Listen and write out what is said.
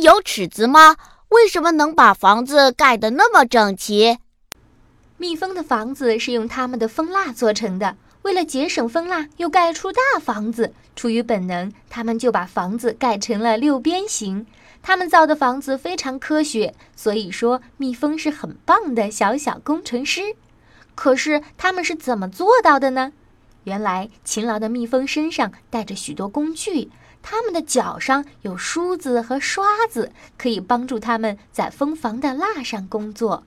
有尺子吗？为什么能把房子盖得那么整齐？蜜蜂的房子是用它们的蜂蜡做成的。为了节省蜂蜡，又盖出大房子，出于本能，它们就把房子盖成了六边形。他们造的房子非常科学，所以说蜜蜂是很棒的小小工程师。可是他们是怎么做到的呢？原来，勤劳的蜜蜂身上带着许多工具，它们的脚上有梳子和刷子，可以帮助它们在蜂房的蜡上工作。